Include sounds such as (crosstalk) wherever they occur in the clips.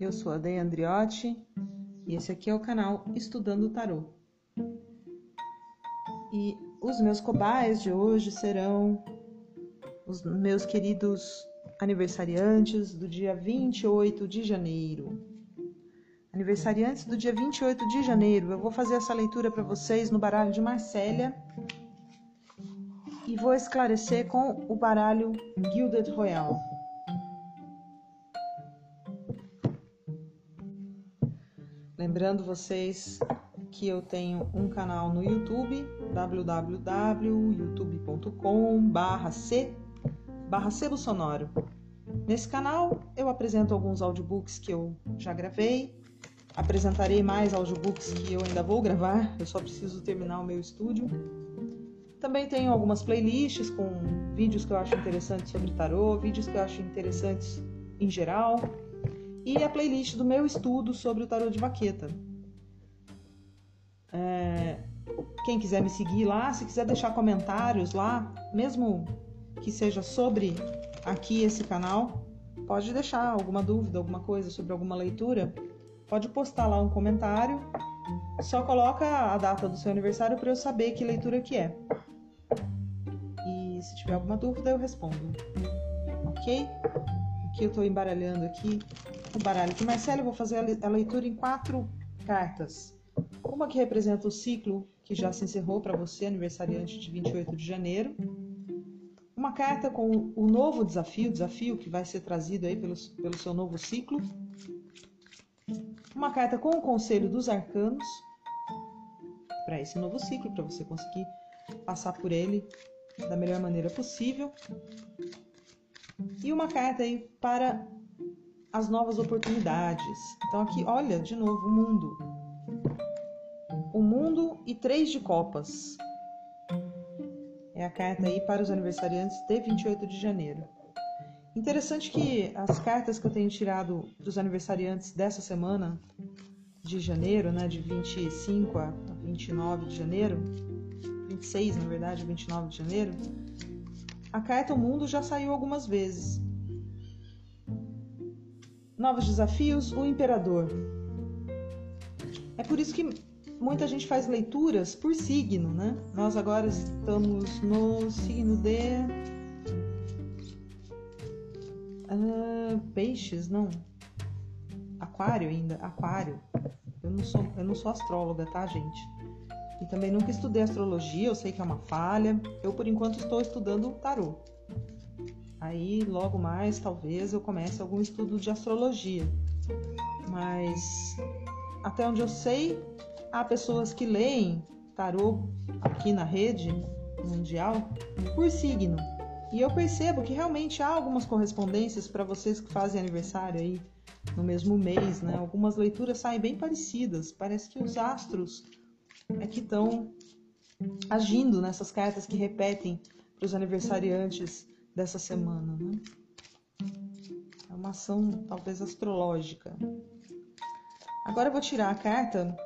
Eu sou a Dei Andriotti e esse aqui é o canal Estudando Tarô. E os meus cobaias de hoje serão os meus queridos aniversariantes do dia 28 de janeiro. Aniversariantes do dia 28 de janeiro, eu vou fazer essa leitura para vocês no baralho de Marcélia e vou esclarecer com o baralho Gilded Royal. Lembrando vocês que eu tenho um canal no YouTube, www.youtube.com/c barra sebo sonoro. Nesse canal eu apresento alguns audiobooks que eu já gravei, apresentarei mais audiobooks que eu ainda vou gravar, eu só preciso terminar o meu estúdio. Também tenho algumas playlists com vídeos que eu acho interessantes sobre tarô, vídeos que eu acho interessantes em geral e a playlist do meu estudo sobre o tarô de vaqueta. É, quem quiser me seguir lá, se quiser deixar comentários lá, mesmo que seja sobre aqui esse canal, pode deixar alguma dúvida, alguma coisa sobre alguma leitura, pode postar lá um comentário. Só coloca a data do seu aniversário para eu saber que leitura que é. E se tiver alguma dúvida eu respondo. OK? Aqui eu estou embaralhando aqui o baralho de Marcelo, eu vou fazer a leitura em quatro cartas. Uma que representa o ciclo que já se encerrou para você, aniversariante de 28 de janeiro. Uma carta com o novo desafio, desafio que vai ser trazido aí pelo, pelo seu novo ciclo. Uma carta com o conselho dos arcanos para esse novo ciclo, para você conseguir passar por ele da melhor maneira possível. E uma carta aí para as novas oportunidades. Então aqui, olha, de novo, o mundo. O mundo e três de copas. É a carta aí para os aniversariantes de 28 de janeiro. Interessante que as cartas que eu tenho tirado dos aniversariantes dessa semana de janeiro, né, de 25 a 29 de janeiro, 26 na verdade, 29 de janeiro, a carta O Mundo já saiu algumas vezes. Novos desafios, o imperador. É por isso que muita gente faz leituras por signo, né? Nós agora estamos no signo de uh, peixes, não? Aquário ainda, aquário. Eu não sou, eu não sou astróloga, tá, gente? E também nunca estudei astrologia, eu sei que é uma falha. Eu por enquanto estou estudando tarô. Aí logo mais talvez eu comece algum estudo de astrologia. Mas até onde eu sei, há pessoas que leem tarô aqui na rede mundial por signo. E eu percebo que realmente há algumas correspondências para vocês que fazem aniversário aí no mesmo mês, né? Algumas leituras saem bem parecidas. Parece que os astros é que estão agindo nessas cartas que repetem para os aniversariantes dessa semana. Né? É uma ação talvez astrológica. Agora eu vou tirar a carta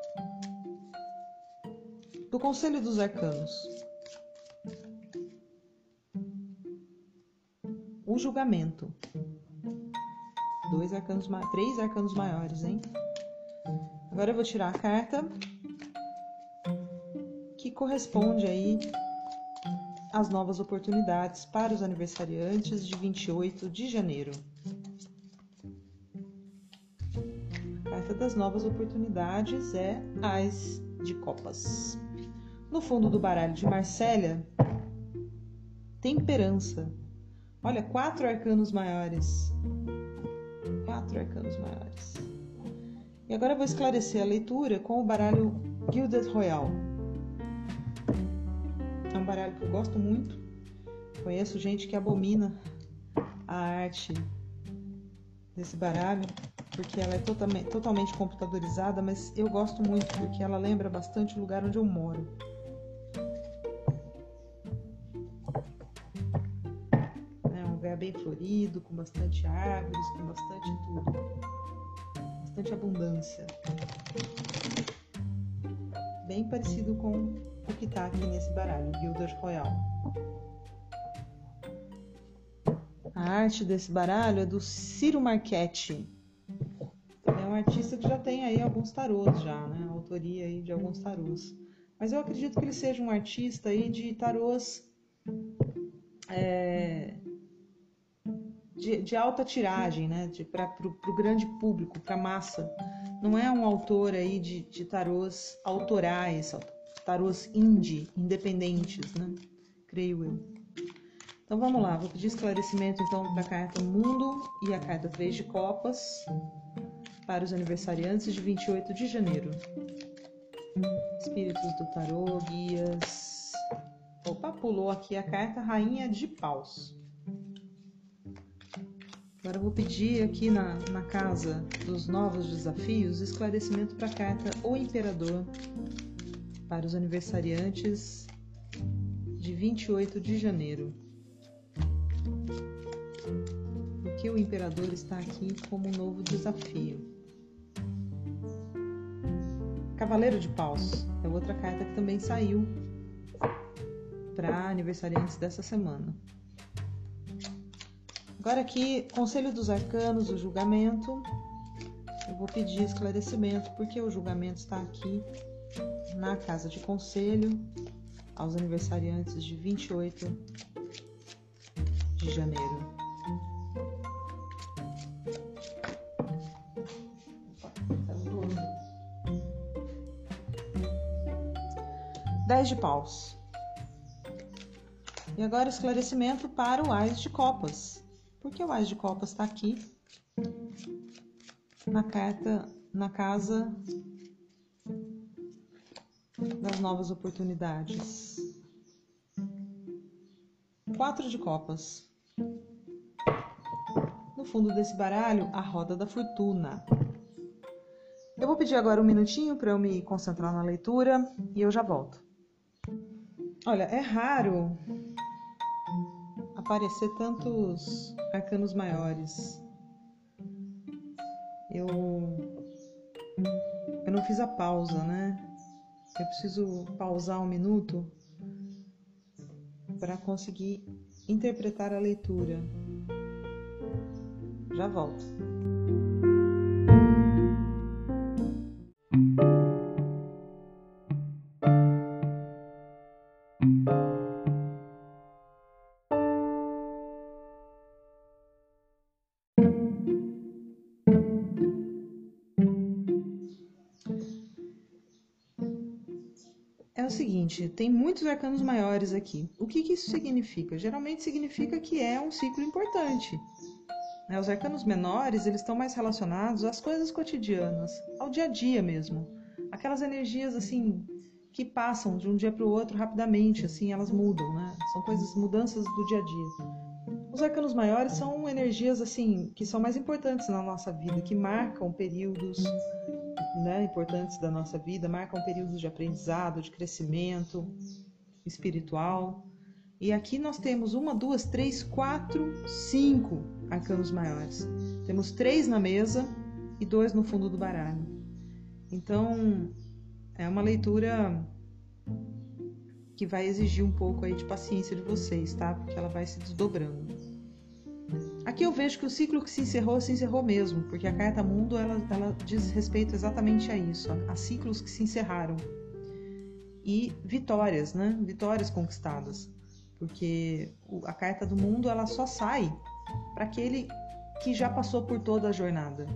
do Conselho dos Arcanos. O julgamento. Dois arcanos, três arcanos maiores, hein? Agora eu vou tirar a carta que corresponde aí às novas oportunidades para os aniversariantes de 28 de janeiro. A carta das novas oportunidades é As de Copas. No fundo do baralho de Marcélia, Temperança. Olha, quatro arcanos maiores. Quatro arcanos maiores. E agora vou esclarecer a leitura com o baralho Gilded Royal baralho que eu gosto muito. Conheço gente que abomina a arte desse baralho, porque ela é totalmente, totalmente computadorizada, mas eu gosto muito porque ela lembra bastante o lugar onde eu moro. É um lugar bem florido, com bastante árvores, com bastante tudo. Bastante abundância. Bem parecido com o que está aqui nesse baralho, Gilded Royal. A arte desse baralho é do Ciro Marchetti. um artista que já tem aí alguns tarôs já, né? A autoria aí de alguns tarôs. Mas eu acredito que ele seja um artista aí de tarôs é, de, de, alta tiragem, né? Para o grande público, para massa. Não é um autor aí de, de tarôs autorais, tarôs indie, independentes, né? Creio eu. Então vamos lá, vou pedir esclarecimento então para a carta Mundo e a carta 3 de Copas para os aniversariantes de 28 de janeiro. Espíritos do tarô, guias. Opa, pulou aqui a carta Rainha de Paus. Agora eu vou pedir aqui na, na casa dos novos desafios esclarecimento para a carta O Imperador para os aniversariantes de 28 de janeiro. Porque o Imperador está aqui como um novo desafio. Cavaleiro de Paus é outra carta que também saiu para aniversariantes dessa semana. Agora aqui, Conselho dos Arcanos, o julgamento. Eu vou pedir esclarecimento porque o julgamento está aqui na casa de conselho aos aniversariantes de 28 de janeiro. Dez de paus. E agora esclarecimento para o Ás de Copas. Por que o Ás de Copas está aqui na carta, na casa das novas oportunidades. Quatro de copas. No fundo desse baralho, a roda da fortuna. Eu vou pedir agora um minutinho para eu me concentrar na leitura e eu já volto. Olha, é raro aparecer tantos arcanos maiores. Eu eu não fiz a pausa, né? Eu preciso pausar um minuto para conseguir interpretar a leitura. Já volto. Muitos arcanos maiores aqui. O que, que isso significa? Geralmente significa que é um ciclo importante. Né? Os arcanos menores, eles estão mais relacionados às coisas cotidianas, ao dia a dia mesmo. Aquelas energias, assim, que passam de um dia para o outro rapidamente, assim, elas mudam, né? São coisas, mudanças do dia a dia. Os arcanos maiores são energias, assim, que são mais importantes na nossa vida, que marcam períodos né, importantes da nossa vida, marcam períodos de aprendizado, de crescimento espiritual. E aqui nós temos uma, duas, três, quatro, cinco arcanos maiores. Temos três na mesa e dois no fundo do baralho. Então, é uma leitura que vai exigir um pouco aí de paciência de vocês, tá? Porque ela vai se desdobrando. Aqui eu vejo que o ciclo que se encerrou, se encerrou mesmo, porque a carta mundo ela, ela diz respeito exatamente a isso, a, a ciclos que se encerraram. E vitórias, né? Vitórias conquistadas. Porque a carta do mundo ela só sai para aquele que já passou por toda a jornada.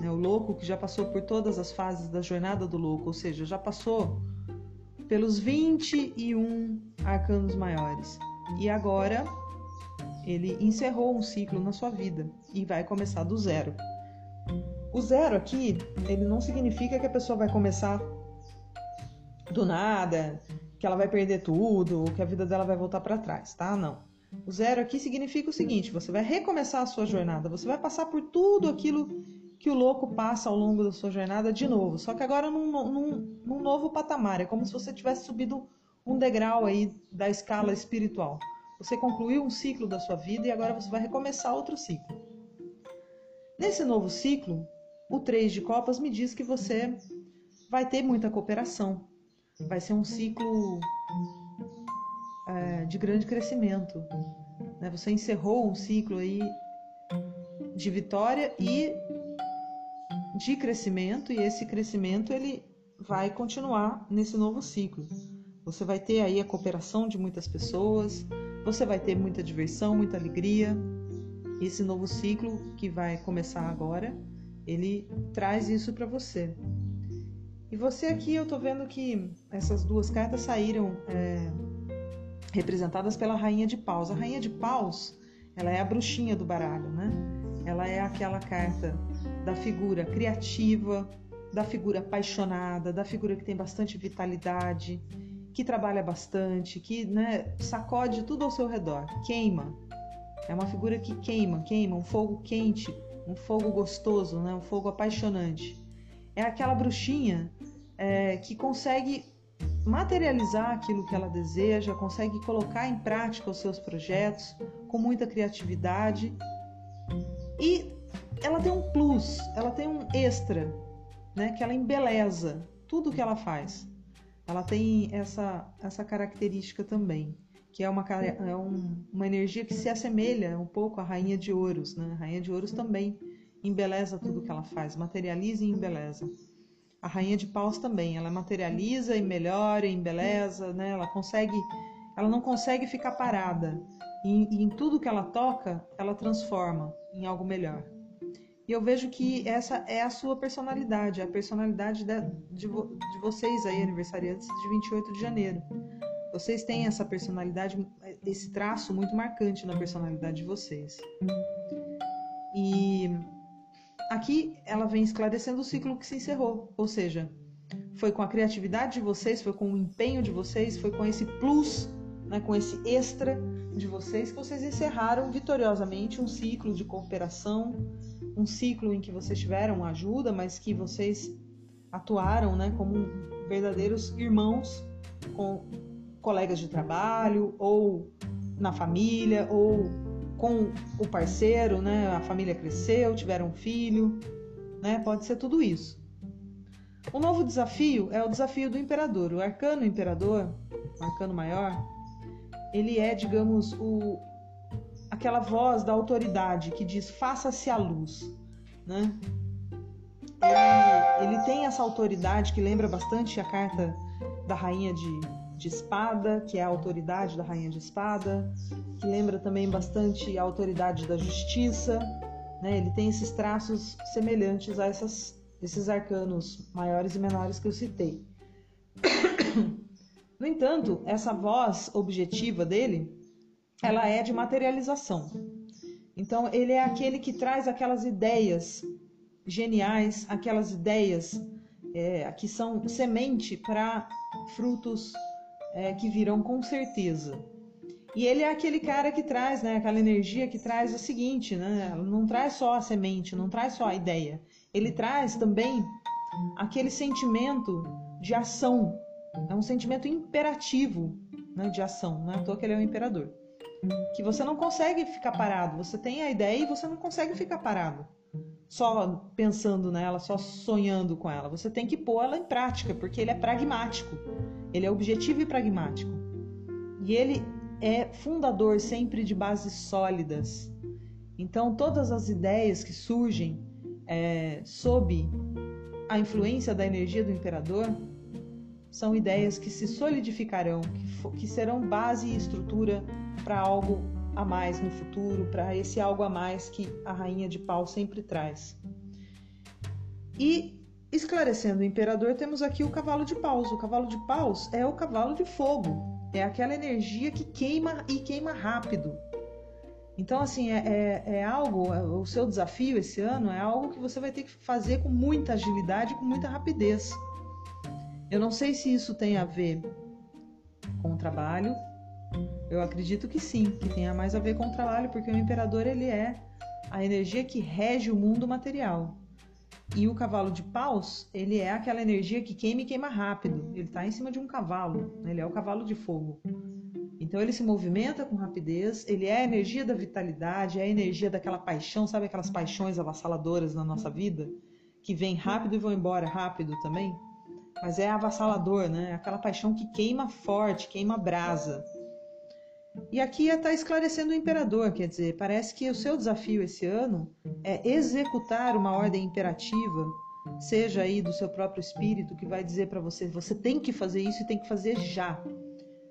Né? O louco que já passou por todas as fases da jornada do louco, ou seja, já passou pelos 21 arcanos maiores. E agora ele encerrou um ciclo na sua vida e vai começar do zero. O zero aqui, ele não significa que a pessoa vai começar do nada, que ela vai perder tudo, que a vida dela vai voltar para trás, tá? Não. O zero aqui significa o seguinte: você vai recomeçar a sua jornada, você vai passar por tudo aquilo que o louco passa ao longo da sua jornada de novo, só que agora num, num, num novo patamar. É como se você tivesse subido um degrau aí da escala espiritual. Você concluiu um ciclo da sua vida e agora você vai recomeçar outro ciclo. Nesse novo ciclo, o 3 de Copas me diz que você vai ter muita cooperação. Vai ser um ciclo é, de grande crescimento. Né? Você encerrou um ciclo aí de vitória e de crescimento e esse crescimento ele vai continuar nesse novo ciclo. Você vai ter aí a cooperação de muitas pessoas, você vai ter muita diversão, muita alegria. Esse novo ciclo que vai começar agora, ele traz isso para você. E você aqui, eu tô vendo que essas duas cartas saíram é, representadas pela Rainha de Paus. A Rainha de Paus, ela é a bruxinha do baralho, né? Ela é aquela carta da figura criativa, da figura apaixonada, da figura que tem bastante vitalidade, que trabalha bastante, que né, sacode tudo ao seu redor, queima. É uma figura que queima, queima, um fogo quente, um fogo gostoso, né, um fogo apaixonante. É aquela bruxinha é, que consegue materializar aquilo que ela deseja, consegue colocar em prática os seus projetos com muita criatividade e ela tem um plus, ela tem um extra, né, que ela embeleza tudo que ela faz. Ela tem essa, essa característica também, que é, uma, é um, uma energia que se assemelha um pouco à Rainha de Ouros. Né? A Rainha de Ouros também embeleza tudo que ela faz, materializa e embeleza. A Rainha de Paus também, ela materializa e melhora, e embeleza, né? ela consegue, ela não consegue ficar parada. E, e em tudo que ela toca, ela transforma em algo melhor. E eu vejo que essa é a sua personalidade, a personalidade de, de, de vocês aí, aniversariantes de 28 de janeiro. Vocês têm essa personalidade, esse traço muito marcante na personalidade de vocês. E aqui ela vem esclarecendo o ciclo que se encerrou, ou seja, foi com a criatividade de vocês, foi com o empenho de vocês, foi com esse plus, né, com esse extra de vocês que vocês encerraram vitoriosamente um ciclo de cooperação, um ciclo em que vocês tiveram ajuda, mas que vocês atuaram né, como verdadeiros irmãos com colegas de trabalho, ou na família, ou com o parceiro, né? A família cresceu, tiveram um filho, né? Pode ser tudo isso. O novo desafio é o desafio do imperador. O arcano imperador, o arcano maior, ele é, digamos, o, aquela voz da autoridade que diz faça-se a luz, né? Ele, ele, tem essa autoridade que lembra bastante a carta da rainha de, de espada, que é a autoridade da rainha de espada, que lembra também bastante a autoridade da justiça, né? Ele tem esses traços semelhantes a essas, esses arcanos maiores e menores que eu citei. (coughs) No entanto, essa voz objetiva dele ela é de materialização. Então, ele é aquele que traz aquelas ideias geniais, aquelas ideias é, que são semente para frutos é, que virão com certeza. E ele é aquele cara que traz, né, aquela energia que traz o seguinte, né, não traz só a semente, não traz só a ideia. Ele traz também aquele sentimento de ação. É um sentimento imperativo né, de ação. Não é à toa que ele é o imperador que você não consegue ficar parado. Você tem a ideia e você não consegue ficar parado. Só pensando nela, só sonhando com ela. Você tem que pôr ela em prática, porque ele é pragmático. Ele é objetivo e pragmático. E ele é fundador sempre de bases sólidas. Então, todas as ideias que surgem é, sob a influência da energia do imperador são ideias que se solidificarão, que, que serão base e estrutura para algo a mais no futuro, para esse algo a mais que a rainha de pau sempre traz. E esclarecendo o imperador, temos aqui o cavalo de paus. O cavalo de paus é o cavalo de fogo, é aquela energia que queima e queima rápido. Então, assim, é, é, é algo, é, o seu desafio esse ano é algo que você vai ter que fazer com muita agilidade, com muita rapidez. Eu não sei se isso tem a ver com o trabalho, eu acredito que sim, que tenha mais a ver com o trabalho, porque o imperador ele é a energia que rege o mundo material. E o cavalo de paus, ele é aquela energia que queima e queima rápido. Ele está em cima de um cavalo, né? ele é o cavalo de fogo. Então ele se movimenta com rapidez, ele é a energia da vitalidade, é a energia daquela paixão, sabe aquelas paixões avassaladoras na nossa vida? Que vem rápido e vão embora rápido também? Mas é avassalador, né? Aquela paixão que queima forte, queima brasa. E aqui está esclarecendo o imperador, quer dizer, parece que o seu desafio esse ano é executar uma ordem imperativa, seja aí do seu próprio espírito, que vai dizer para você, você tem que fazer isso e tem que fazer já.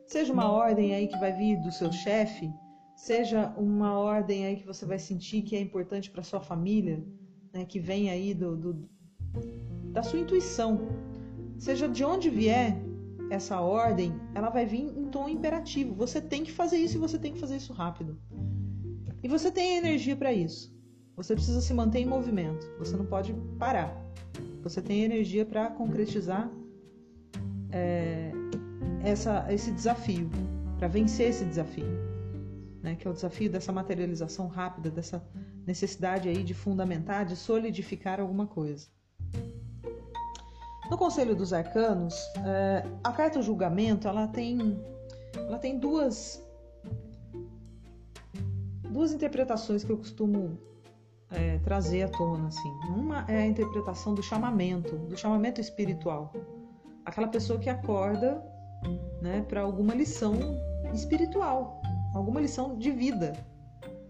Seja uma ordem aí que vai vir do seu chefe, seja uma ordem aí que você vai sentir que é importante para sua família, né, que vem aí do, do, da sua intuição. Seja de onde vier essa ordem, ela vai vir em tom imperativo. Você tem que fazer isso e você tem que fazer isso rápido. E você tem energia para isso. Você precisa se manter em movimento. Você não pode parar. Você tem energia para concretizar é, essa, esse desafio, para vencer esse desafio, né? que é o desafio dessa materialização rápida, dessa necessidade aí de fundamentar, de solidificar alguma coisa. No Conselho dos Arcanos, é, a carta julgamento ela tem, ela tem duas, duas interpretações que eu costumo é, trazer à tona. Assim. Uma é a interpretação do chamamento, do chamamento espiritual. Aquela pessoa que acorda né, para alguma lição espiritual, alguma lição de vida.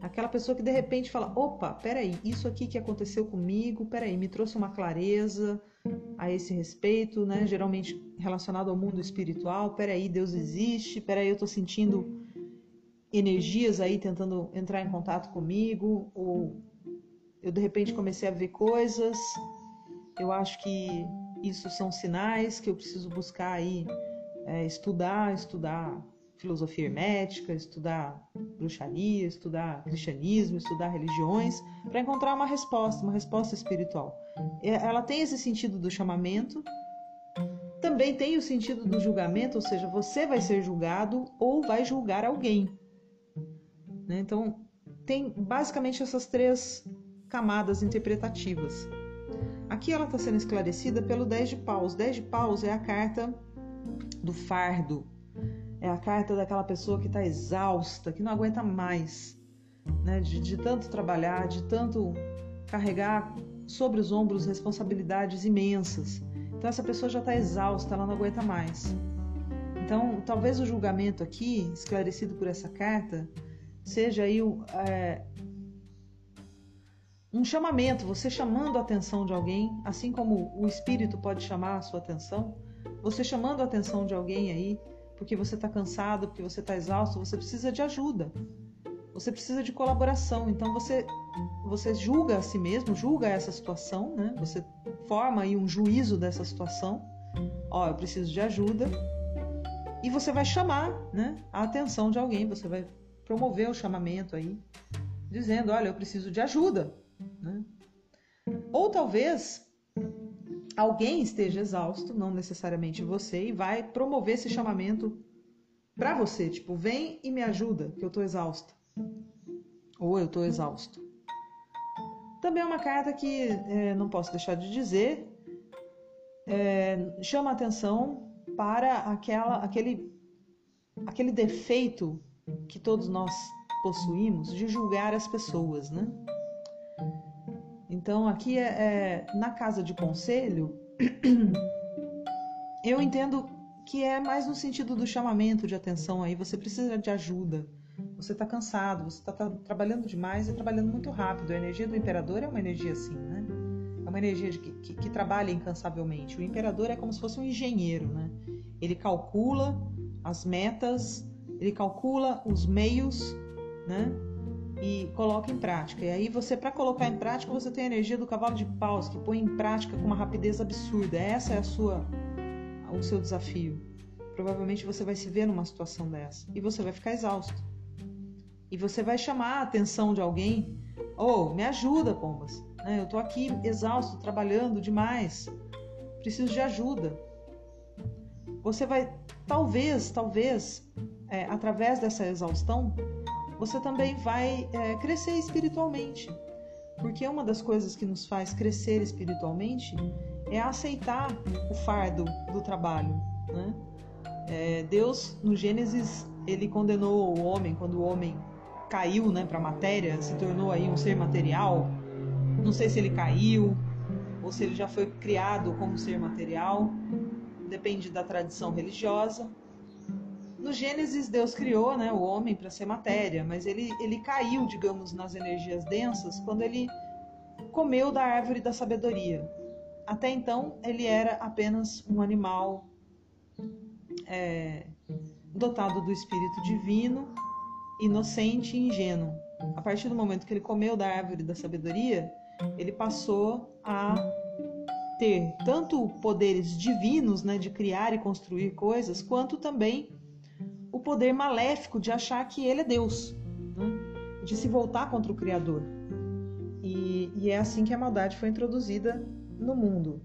Aquela pessoa que de repente fala: opa, peraí, isso aqui que aconteceu comigo, peraí, me trouxe uma clareza a esse respeito, né? Geralmente relacionado ao mundo espiritual. Peraí, Deus existe, peraí, eu estou sentindo energias aí tentando entrar em contato comigo, ou eu de repente comecei a ver coisas. Eu acho que isso são sinais que eu preciso buscar aí, é, estudar, estudar filosofia hermética, estudar bruxaria, estudar cristianismo, estudar religiões, para encontrar uma resposta, uma resposta espiritual. Ela tem esse sentido do chamamento, também tem o sentido do julgamento, ou seja, você vai ser julgado ou vai julgar alguém. Né? Então, tem basicamente essas três camadas interpretativas. Aqui ela está sendo esclarecida pelo 10 de paus. 10 de paus é a carta do fardo, é a carta daquela pessoa que está exausta, que não aguenta mais, né? De, de tanto trabalhar, de tanto carregar sobre os ombros responsabilidades imensas. Então essa pessoa já está exausta, ela não aguenta mais. Então talvez o julgamento aqui, esclarecido por essa carta, seja aí é, um chamamento, você chamando a atenção de alguém, assim como o espírito pode chamar a sua atenção, você chamando a atenção de alguém aí porque você está cansado, porque você está exausto, você precisa de ajuda. Você precisa de colaboração. Então você você julga a si mesmo, julga essa situação, né? Você forma aí um juízo dessa situação. Ó, eu preciso de ajuda. E você vai chamar, né, a atenção de alguém, você vai promover o chamamento aí, dizendo, olha, eu preciso de ajuda, né? Ou talvez alguém esteja exausto, não necessariamente você, e vai promover esse chamamento para você, tipo, vem e me ajuda, que eu tô exausta. Ou eu tô exausto. Também é uma carta que é, não posso deixar de dizer, é, chama atenção para aquela, aquele, aquele defeito que todos nós possuímos de julgar as pessoas, né? Então, aqui é, é, na casa de conselho, (clears throat) eu entendo que é mais no sentido do chamamento de atenção aí. Você precisa de ajuda. Você está cansado, você está tá trabalhando demais e trabalhando muito rápido. A energia do imperador é uma energia assim, né? É uma energia de, que, que, que trabalha incansavelmente. O imperador é como se fosse um engenheiro, né? Ele calcula as metas, ele calcula os meios, né? E coloca em prática. E aí você, para colocar em prática, você tem a energia do cavalo de paus, que põe em prática com uma rapidez absurda. Essa é a sua, o seu desafio. Provavelmente você vai se ver numa situação dessa e você vai ficar exausto. E você vai chamar a atenção de alguém. Oh, me ajuda, Pombas. Né? Eu estou aqui exausto, trabalhando demais. Preciso de ajuda. Você vai, talvez, talvez, é, através dessa exaustão, você também vai é, crescer espiritualmente. Porque uma das coisas que nos faz crescer espiritualmente é aceitar o fardo do trabalho. Né? É, Deus, no Gênesis, ele condenou o homem quando o homem caiu né, para a matéria, se tornou aí um ser material. Não sei se ele caiu ou se ele já foi criado como ser material, depende da tradição religiosa. No Gênesis, Deus criou né, o homem para ser matéria, mas ele, ele caiu, digamos, nas energias densas quando ele comeu da árvore da sabedoria. Até então, ele era apenas um animal é, dotado do espírito divino, inocente e ingênuo. A partir do momento que ele comeu da árvore da sabedoria, ele passou a ter tanto poderes divinos, né, de criar e construir coisas, quanto também poder maléfico de achar que ele é Deus, né, de se voltar contra o Criador. E, e é assim que a maldade foi introduzida no mundo.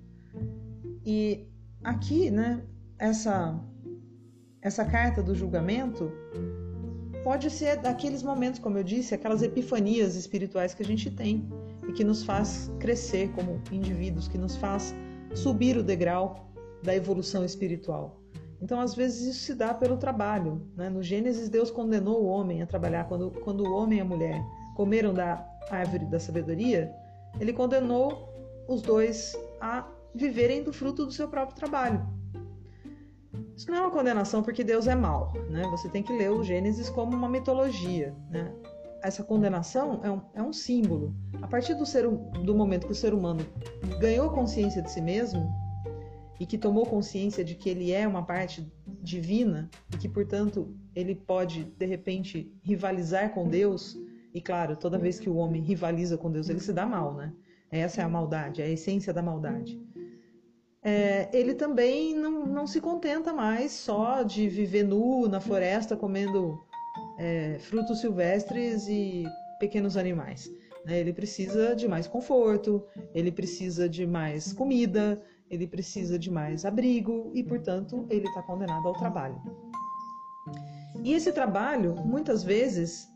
E aqui, né, essa essa carta do julgamento pode ser daqueles momentos, como eu disse, aquelas epifanias espirituais que a gente tem e que nos faz crescer como indivíduos, que nos faz subir o degrau da evolução espiritual. Então, às vezes, isso se dá pelo trabalho. Né? No Gênesis, Deus condenou o homem a trabalhar. Quando, quando o homem e a mulher comeram da árvore da sabedoria, ele condenou os dois a viverem do fruto do seu próprio trabalho. Isso não é uma condenação porque Deus é mau. Né? Você tem que ler o Gênesis como uma mitologia. Né? essa condenação é um, é um símbolo. A partir do, ser, do momento que o ser humano ganhou consciência de si mesmo e que tomou consciência de que ele é uma parte divina e que, portanto, ele pode, de repente, rivalizar com Deus, e claro, toda vez que o homem rivaliza com Deus, ele se dá mal, né? Essa é a maldade, a essência da maldade. É, ele também não, não se contenta mais só de viver nu na floresta comendo é, frutos silvestres e pequenos animais. Né? Ele precisa de mais conforto, ele precisa de mais comida, ele precisa de mais abrigo e, portanto, ele está condenado ao trabalho. E esse trabalho, muitas vezes,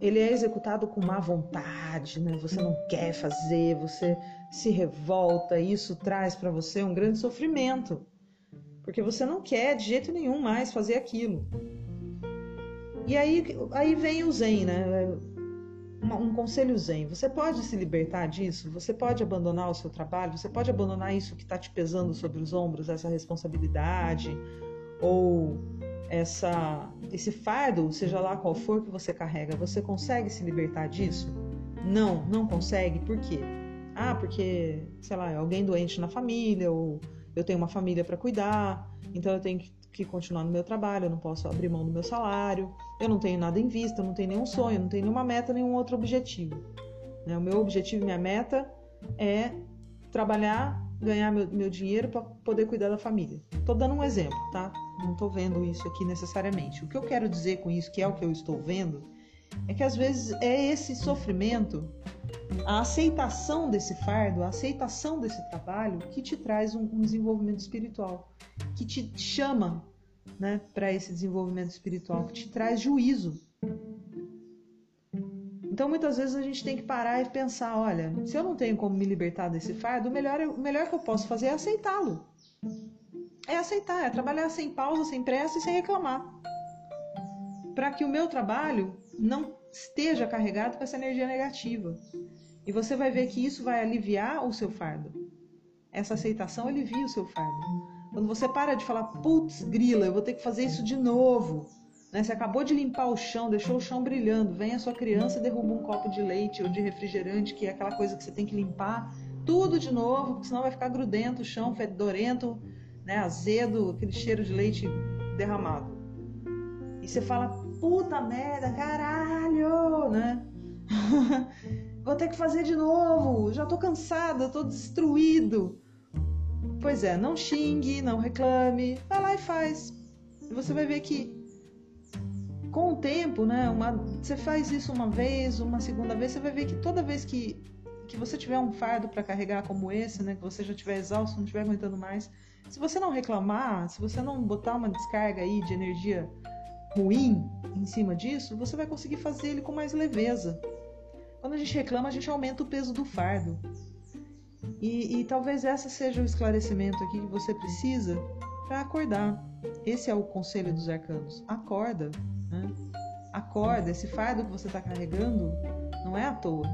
ele é executado com má vontade, né? Você não quer fazer, você se revolta, e isso traz para você um grande sofrimento, porque você não quer de jeito nenhum mais fazer aquilo. E aí, aí vem o Zen, né? Um conselho Zen. Você pode se libertar disso? Você pode abandonar o seu trabalho? Você pode abandonar isso que está te pesando sobre os ombros, essa responsabilidade ou essa esse fardo, seja lá qual for que você carrega. Você consegue se libertar disso? Não, não consegue. Por quê? Ah, porque, sei lá, é alguém doente na família ou eu tenho uma família para cuidar, então eu tenho que que continuar no meu trabalho, eu não posso abrir mão do meu salário, eu não tenho nada em vista, eu não tenho nenhum sonho, não tenho nenhuma meta, nenhum outro objetivo. Né? O meu objetivo, minha meta é trabalhar, ganhar meu, meu dinheiro para poder cuidar da família. Estou dando um exemplo, tá? Não estou vendo isso aqui necessariamente. O que eu quero dizer com isso, que é o que eu estou vendo, é que às vezes é esse sofrimento, a aceitação desse fardo, a aceitação desse trabalho que te traz um, um desenvolvimento espiritual que te chama né, para esse desenvolvimento espiritual, que te traz juízo. Então muitas vezes a gente tem que parar e pensar, olha, se eu não tenho como me libertar desse fardo, o melhor, o melhor que eu posso fazer é aceitá-lo. É aceitar, é trabalhar sem pausa, sem pressa e sem reclamar. Para que o meu trabalho não esteja carregado com essa energia negativa. E você vai ver que isso vai aliviar o seu fardo. Essa aceitação alivia o seu fardo. Quando você para de falar, putz, grila, eu vou ter que fazer isso de novo. Né? Você acabou de limpar o chão, deixou o chão brilhando. Vem a sua criança e derruba um copo de leite ou de refrigerante, que é aquela coisa que você tem que limpar tudo de novo, porque senão vai ficar grudento o chão, fedorento, né? azedo, aquele cheiro de leite derramado. E você fala, puta merda, caralho, né? (laughs) Vou ter que fazer de novo, já tô cansada, tô destruído. Pois é, não xingue, não reclame, vai lá e faz. Você vai ver que com o tempo, né, uma, você faz isso uma vez, uma segunda vez, você vai ver que toda vez que, que você tiver um fardo para carregar como esse, né, que você já estiver exausto, não estiver aguentando mais, se você não reclamar, se você não botar uma descarga aí de energia ruim em cima disso, você vai conseguir fazer ele com mais leveza. Quando a gente reclama, a gente aumenta o peso do fardo. E, e talvez essa seja o esclarecimento aqui que você precisa para acordar. Esse é o conselho dos arcanos. Acorda, né? Acorda. Esse fardo que você está carregando não é à toa.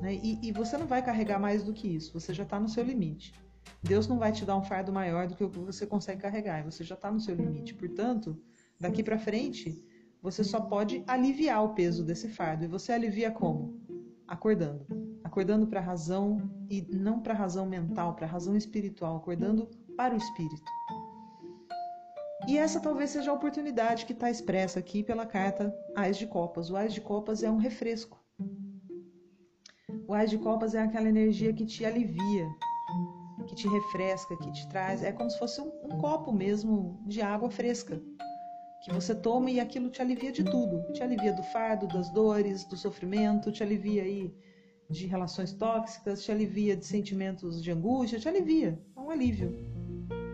Né? E, e, você não vai carregar mais do que isso. Você já está no seu limite. Deus não vai te dar um fardo maior do que o que você consegue carregar. Você já está no seu limite. Portanto, Daqui para frente, você só pode aliviar o peso desse fardo. E você alivia como? Acordando. Acordando para a razão e não para a razão mental, para a razão espiritual, acordando para o espírito. E essa talvez seja a oportunidade que está expressa aqui pela carta Ais de Copas. O Ais de Copas é um refresco. O Ais de Copas é aquela energia que te alivia, que te refresca, que te traz. É como se fosse um, um copo mesmo de água fresca que você toma e aquilo te alivia de tudo. Te alivia do fardo, das dores, do sofrimento, te alivia aí de relações tóxicas, te alivia de sentimentos de angústia, te alivia. É um alívio.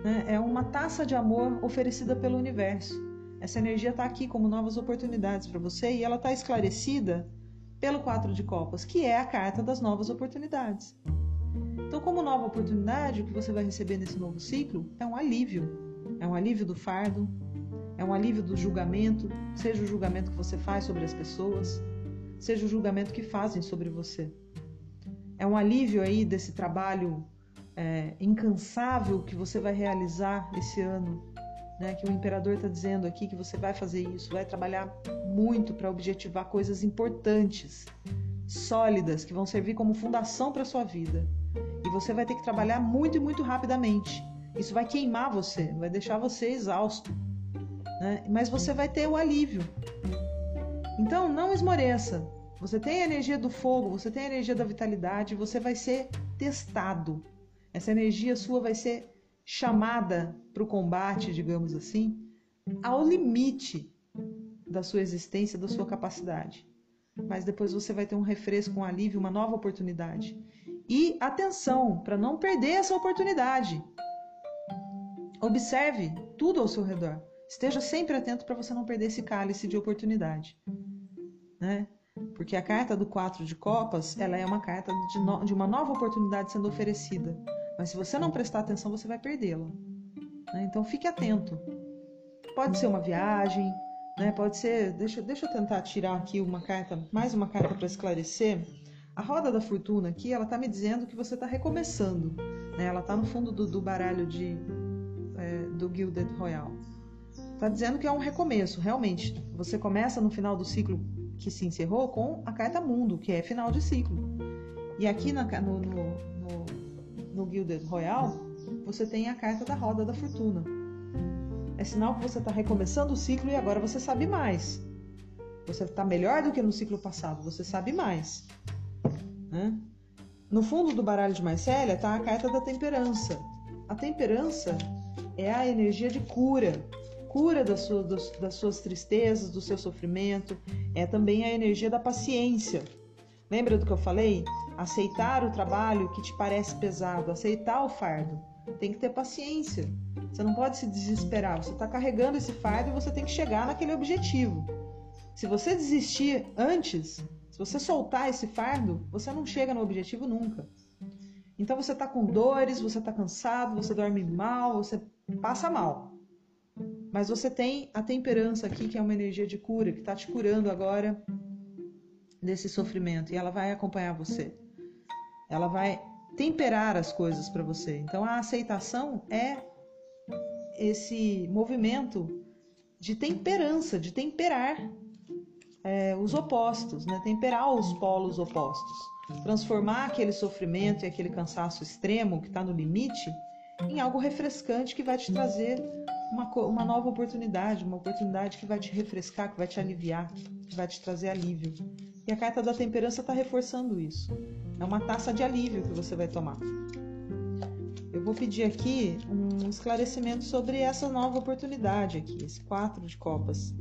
Né? É uma taça de amor oferecida pelo universo. Essa energia está aqui como novas oportunidades para você e ela está esclarecida pelo quatro de copas, que é a carta das novas oportunidades. Então, como nova oportunidade, o que você vai receber nesse novo ciclo é um alívio. É um alívio do fardo, é um alívio do julgamento, seja o julgamento que você faz sobre as pessoas, seja o julgamento que fazem sobre você. É um alívio aí desse trabalho é, incansável que você vai realizar esse ano, né? Que o imperador está dizendo aqui que você vai fazer isso, vai trabalhar muito para objetivar coisas importantes, sólidas, que vão servir como fundação para sua vida. E você vai ter que trabalhar muito e muito rapidamente. Isso vai queimar você, vai deixar você exausto né? mas você vai ter o alívio. Então, não esmoreça. Você tem a energia do fogo, você tem a energia da vitalidade, você vai ser testado. Essa energia sua vai ser chamada para o combate, digamos assim, ao limite da sua existência, da sua capacidade. Mas depois você vai ter um refresco, um alívio, uma nova oportunidade. E atenção, para não perder essa oportunidade. Observe tudo ao seu redor. Esteja sempre atento para você não perder esse cálice de oportunidade. Né? Porque a carta do quatro de copas, ela é uma carta de, no, de uma nova oportunidade sendo oferecida. Mas se você não prestar atenção, você vai perdê-la. Né? Então fique atento. Pode ser uma viagem, né? pode ser. Deixa, deixa eu tentar tirar aqui uma carta, mais uma carta para esclarecer. A roda da fortuna aqui, ela está me dizendo que você está recomeçando. Né? Ela está no fundo do, do baralho de, é, do Gilded Royal. Está dizendo que é um recomeço, realmente. Você começa no final do ciclo que se encerrou com a carta Mundo, que é final de ciclo. E aqui na, no, no, no, no Gilded Royal, você tem a carta da Roda da Fortuna. É sinal que você está recomeçando o ciclo e agora você sabe mais. Você está melhor do que no ciclo passado, você sabe mais. Né? No fundo do baralho de Marcélia está a carta da temperança. A temperança é a energia de cura, cura das suas, das suas tristezas, do seu sofrimento, é também a energia da paciência. Lembra do que eu falei? Aceitar o trabalho que te parece pesado, aceitar o fardo. Tem que ter paciência. Você não pode se desesperar. Você está carregando esse fardo e você tem que chegar naquele objetivo. Se você desistir antes, se você soltar esse fardo, você não chega no objetivo nunca. Então você está com dores, você está cansado, você dorme mal, você passa mal. Mas você tem a temperança aqui, que é uma energia de cura, que está te curando agora desse sofrimento. E ela vai acompanhar você. Ela vai temperar as coisas para você. Então a aceitação é esse movimento de temperança, de temperar é, os opostos, né? temperar os polos opostos. Transformar aquele sofrimento e aquele cansaço extremo que está no limite em algo refrescante que vai te trazer uma, uma nova oportunidade, uma oportunidade que vai te refrescar, que vai te aliviar, que vai te trazer alívio. E a carta da temperança está reforçando isso. É uma taça de alívio que você vai tomar. Eu vou pedir aqui um esclarecimento sobre essa nova oportunidade aqui, esse quatro de copas.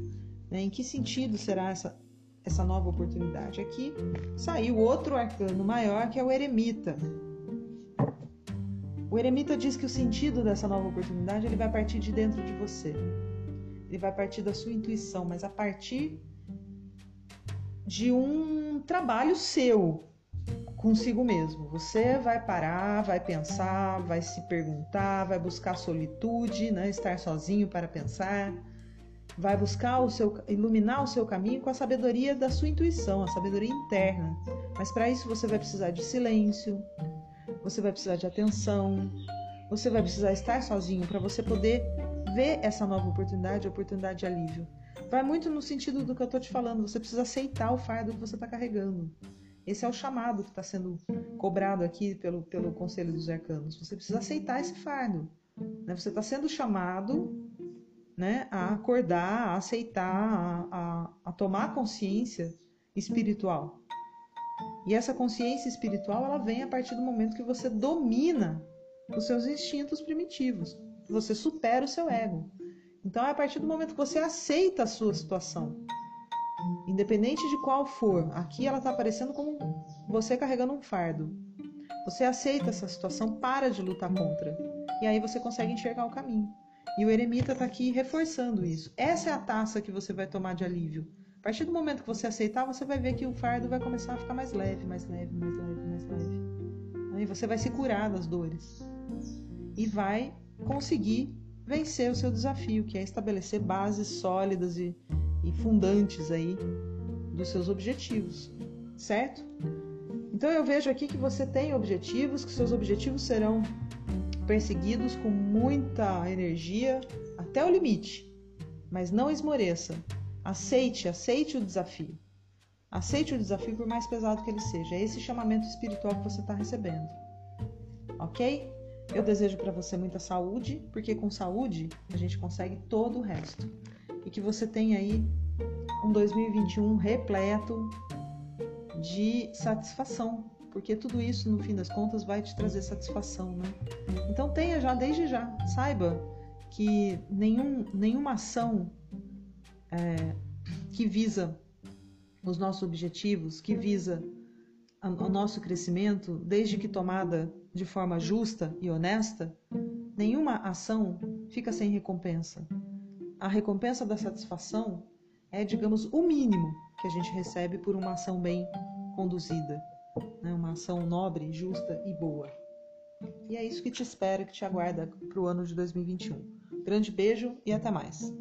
Né? Em que sentido será essa, essa nova oportunidade? Aqui saiu outro arcano maior que é o eremita. O eremita diz que o sentido dessa nova oportunidade ele vai partir de dentro de você. Ele vai partir da sua intuição, mas a partir de um trabalho seu consigo mesmo. Você vai parar, vai pensar, vai se perguntar, vai buscar solitude, né? estar sozinho para pensar, vai buscar o seu iluminar o seu caminho com a sabedoria da sua intuição, a sabedoria interna. Mas para isso você vai precisar de silêncio, você vai precisar de atenção, você vai precisar estar sozinho para você poder vê essa nova oportunidade, oportunidade de alívio. Vai muito no sentido do que eu estou te falando. Você precisa aceitar o fardo que você está carregando. Esse é o chamado que está sendo cobrado aqui pelo, pelo Conselho dos Arcanos. Você precisa aceitar esse fardo. Né? Você está sendo chamado né, a acordar, a aceitar, a, a, a tomar consciência espiritual. E essa consciência espiritual ela vem a partir do momento que você domina os seus instintos primitivos, você supera o seu ego. Então é a partir do momento que você aceita a sua situação, independente de qual for. Aqui ela está aparecendo como você carregando um fardo. Você aceita essa situação, para de lutar contra. E aí você consegue enxergar o caminho. E o eremita está aqui reforçando isso. Essa é a taça que você vai tomar de alívio. A partir do momento que você aceitar, você vai ver que o fardo vai começar a ficar mais leve, mais leve, mais leve, mais leve. Aí você vai se curar das dores. E vai conseguir vencer o seu desafio, que é estabelecer bases sólidas e, e fundantes aí dos seus objetivos, certo? Então eu vejo aqui que você tem objetivos, que seus objetivos serão perseguidos com muita energia até o limite, mas não esmoreça. Aceite, aceite o desafio. Aceite o desafio por mais pesado que ele seja. É esse chamamento espiritual que você está recebendo. Ok? Eu desejo para você muita saúde, porque com saúde a gente consegue todo o resto. E que você tenha aí um 2021 repleto de satisfação, porque tudo isso no fim das contas vai te trazer satisfação, né? Então tenha já desde já, saiba que nenhum, nenhuma ação é, que visa os nossos objetivos, que visa o nosso crescimento, desde que tomada de forma justa e honesta, nenhuma ação fica sem recompensa. A recompensa da satisfação é, digamos, o mínimo que a gente recebe por uma ação bem conduzida, né? uma ação nobre, justa e boa. E é isso que te espera, que te aguarda para o ano de 2021. Grande beijo e até mais.